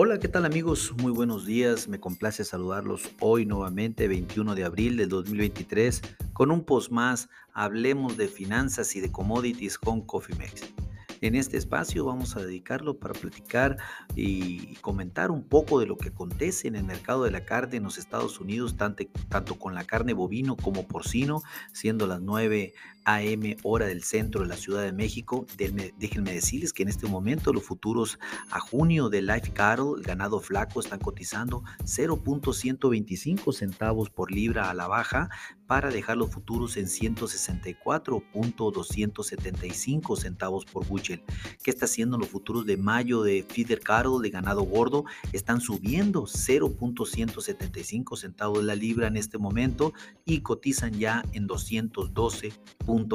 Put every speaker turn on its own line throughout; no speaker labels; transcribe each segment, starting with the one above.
Hola, ¿qué tal amigos? Muy buenos días. Me complace saludarlos hoy nuevamente, 21 de abril del 2023, con un post más. Hablemos de finanzas y de commodities con CoffeeMex. En este espacio vamos a dedicarlo para platicar y comentar un poco de lo que acontece en el mercado de la carne en los Estados Unidos, tanto, con la carne bovino como porcino, siendo las 9 AM hora del centro de la Ciudad de México. Déjenme decirles que en este momento los futuros a junio de Life Cattle, el ganado flaco, están cotizando 0.125 centavos por libra a la baja para dejar los futuros en 164.275 centavos por bushel. ¿Qué está haciendo los futuros de mayo de Feeder Cattle, de ganado gordo? Están subiendo 0.175 centavos la libra en este momento y cotizan ya en 212.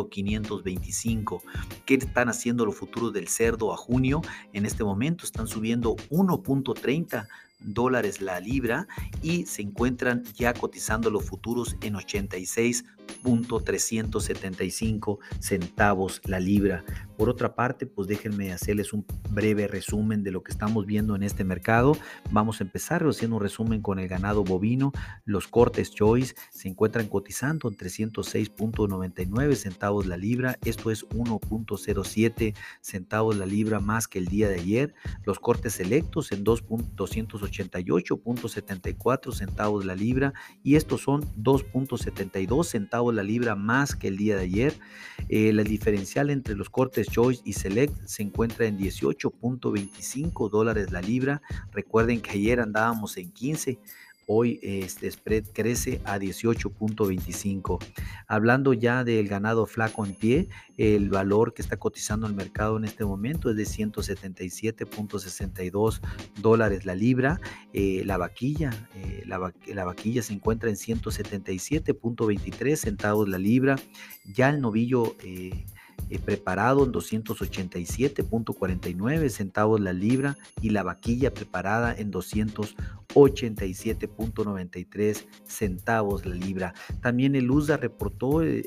525. ¿Qué están haciendo los futuros del cerdo a junio? En este momento están subiendo 1.30 dólares la libra y se encuentran ya cotizando los futuros en 86.375 centavos la libra. Por otra parte, pues déjenme hacerles un breve resumen de lo que estamos viendo en este mercado. Vamos a empezar haciendo un resumen con el ganado bovino. Los cortes Choice se encuentran cotizando en 306.99 centavos la libra. Esto es 1.07 centavos la libra más que el día de ayer. Los cortes selectos en 2.288.74 centavos la libra y estos son 2.72 centavos la libra más que el día de ayer. Eh, la diferencial entre los cortes Choice y Select se encuentra en 18.25 dólares la libra. Recuerden que ayer andábamos en 15. Hoy este spread crece a 18.25. Hablando ya del ganado flaco en pie, el valor que está cotizando el mercado en este momento es de 177.62 dólares la libra. Eh, la vaquilla, eh, la, la, vaquilla se encuentra en 177.23 centavos la libra. Ya el novillo eh, eh, preparado en 287.49 centavos la libra y la vaquilla preparada en 287.93 centavos la libra. También el USDA reportó el,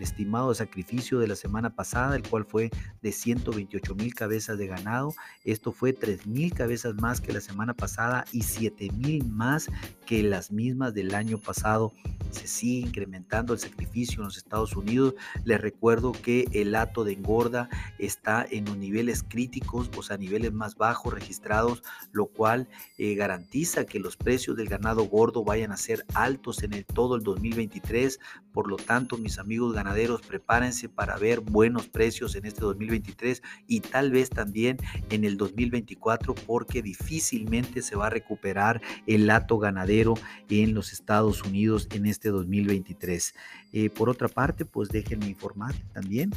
estimado sacrificio de la semana pasada, el cual fue de 128 mil cabezas de ganado. Esto fue 3 mil cabezas más que la semana pasada y 7 mil más que las mismas del año pasado. Se sigue incrementando el sacrificio en los Estados Unidos. Les recuerdo que el hato de engorda está en los niveles críticos, o sea, niveles más bajos registrados, lo cual eh, garantiza que los precios del ganado gordo vayan a ser altos en el, todo el 2023. Por lo tanto, mis amigos ganaderos, prepárense para ver buenos precios en este 2023 y tal vez también en el 2024 porque difícilmente se va a recuperar el hato ganadero en los Estados Unidos en este 2023. Eh, por otra parte, pues déjenme informar también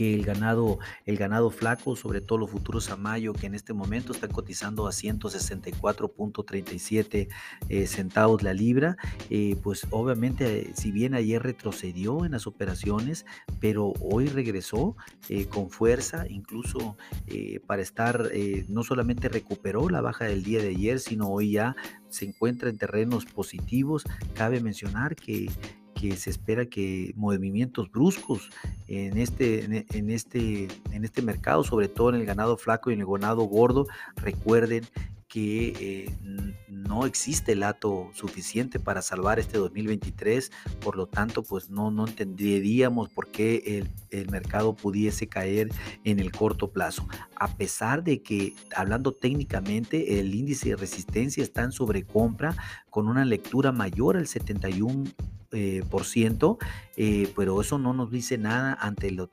el ganado, el ganado flaco, sobre todo los futuros a mayo, que en este momento están cotizando a 164.37 eh, centavos la libra, eh, pues obviamente si bien ayer retrocedió en las operaciones, pero hoy regresó con fuerza, incluso para estar, no solamente recuperó la baja del día de ayer, sino hoy ya se encuentra en terrenos positivos. Cabe mencionar que que se espera que movimientos bruscos en este, en este, en este mercado, sobre todo en el ganado flaco y en el ganado gordo, recuerden que eh, no existe el hato suficiente para salvar este 2023, por lo tanto, pues no, no entenderíamos por qué el, el, mercado pudiese caer en el corto plazo. A pesar de que, hablando técnicamente, el índice de resistencia está en sobrecompra con una lectura mayor al 71 eh, por ciento, eh, pero eso no nos dice nada ante, lo,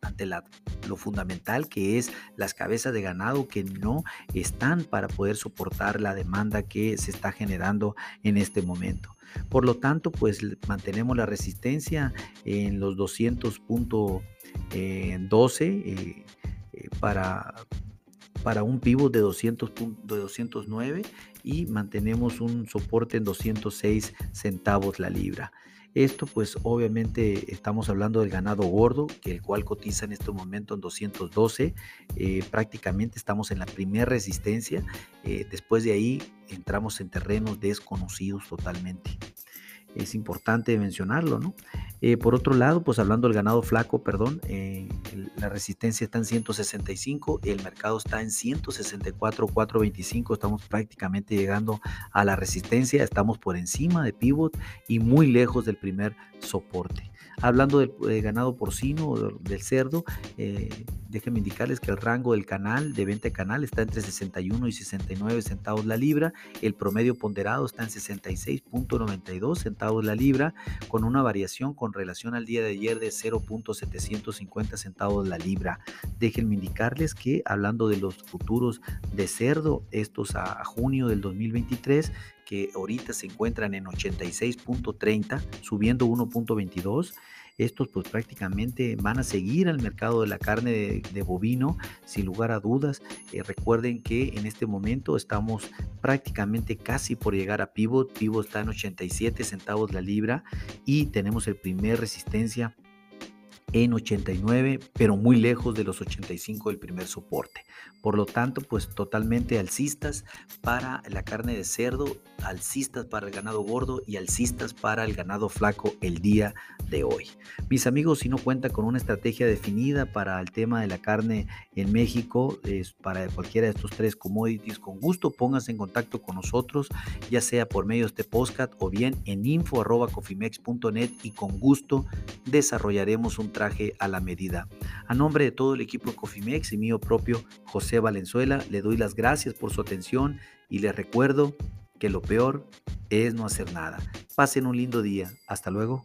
ante, lo fundamental que es las cabezas de ganado que no están para poder soportar la demanda que se está generando en este momento. Por lo tanto, pues mantenemos la resistencia en los 200.12 eh, para, para un pivot de, 200, de 209 y mantenemos un soporte en 206 centavos la libra. Esto pues obviamente estamos hablando del ganado gordo, que el cual cotiza en este momento en 212. Eh, prácticamente estamos en la primera resistencia. Eh, después de ahí entramos en terrenos desconocidos totalmente es importante mencionarlo, ¿no? Eh, por otro lado, pues hablando del ganado flaco, perdón, eh, la resistencia está en 165, el mercado está en 164, 425, estamos prácticamente llegando a la resistencia, estamos por encima de pivot y muy lejos del primer soporte. Hablando del eh, ganado porcino, del cerdo, eh, déjenme indicarles que el rango del canal, de venta canal, está entre 61 y 69 centavos la libra. El promedio ponderado está en 66.92 centavos la libra, con una variación con relación al día de ayer de 0.750 centavos la libra. Déjenme indicarles que hablando de los futuros de cerdo, estos a junio del 2023, que ahorita se encuentran en 86.30, subiendo 1.22. Estos pues prácticamente van a seguir al mercado de la carne de, bovino sin lugar a dudas. Eh, recuerden que en este momento estamos prácticamente casi por llegar a pivot. Pivot está en 87 centavos la libra y tenemos el primer resistencia en 89, pero muy lejos de los 85 del primer soporte. Por lo tanto, pues totalmente alcistas para la carne de cerdo, alcistas para el ganado gordo y alcistas para el ganado flaco el día de hoy. Mis amigos, si no cuenta con una estrategia definida para el tema de la carne en México, es para cualquiera de estos tres commodities, con gusto pónganse en contacto con nosotros, ya sea por medio de este podcast o bien en info.cofimex.net y con gusto desarrollaremos un traje a la medida. A nombre de todo el equipo Cofimex y mío propio, José Valenzuela, le doy las gracias por su atención y les recuerdo que lo peor es no hacer nada. Pasen un lindo día. Hasta luego.